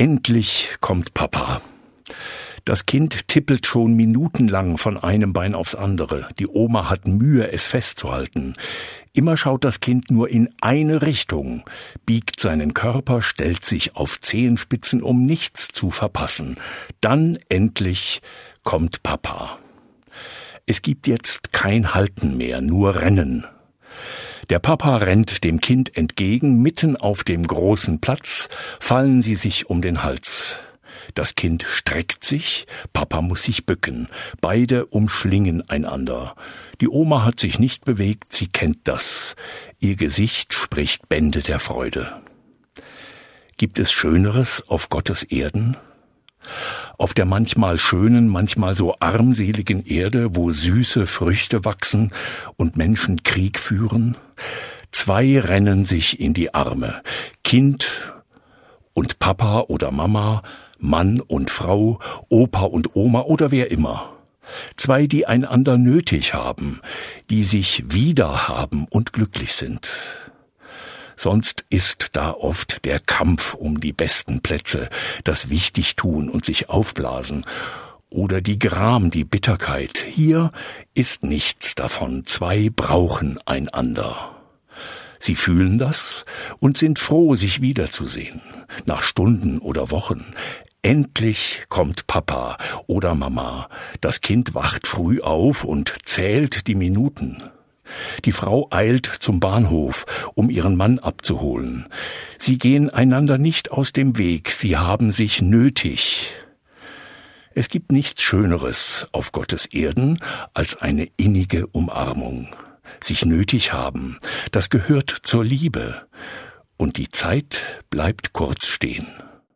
Endlich kommt Papa. Das Kind tippelt schon minutenlang von einem Bein aufs andere. Die Oma hat Mühe, es festzuhalten. Immer schaut das Kind nur in eine Richtung, biegt seinen Körper, stellt sich auf Zehenspitzen, um nichts zu verpassen. Dann endlich kommt Papa. Es gibt jetzt kein Halten mehr, nur Rennen. Der Papa rennt dem Kind entgegen, mitten auf dem großen Platz fallen sie sich um den Hals. Das Kind streckt sich, Papa muss sich bücken, beide umschlingen einander. Die Oma hat sich nicht bewegt, sie kennt das. Ihr Gesicht spricht Bände der Freude. Gibt es Schöneres auf Gottes Erden? Auf der manchmal schönen, manchmal so armseligen Erde, wo süße Früchte wachsen und Menschen Krieg führen? Zwei rennen sich in die Arme, Kind und Papa oder Mama, Mann und Frau, Opa und Oma oder wer immer. Zwei, die einander nötig haben, die sich wieder haben und glücklich sind. Sonst ist da oft der Kampf um die besten Plätze, das Wichtigtun und sich aufblasen, oder die Gram, die Bitterkeit. Hier ist nichts davon. Zwei brauchen einander. Sie fühlen das und sind froh, sich wiederzusehen. Nach Stunden oder Wochen. Endlich kommt Papa oder Mama. Das Kind wacht früh auf und zählt die Minuten. Die Frau eilt zum Bahnhof, um ihren Mann abzuholen. Sie gehen einander nicht aus dem Weg, sie haben sich nötig. Es gibt nichts Schöneres auf Gottes Erden als eine innige Umarmung. Sich nötig haben, das gehört zur Liebe. Und die Zeit bleibt kurz stehen.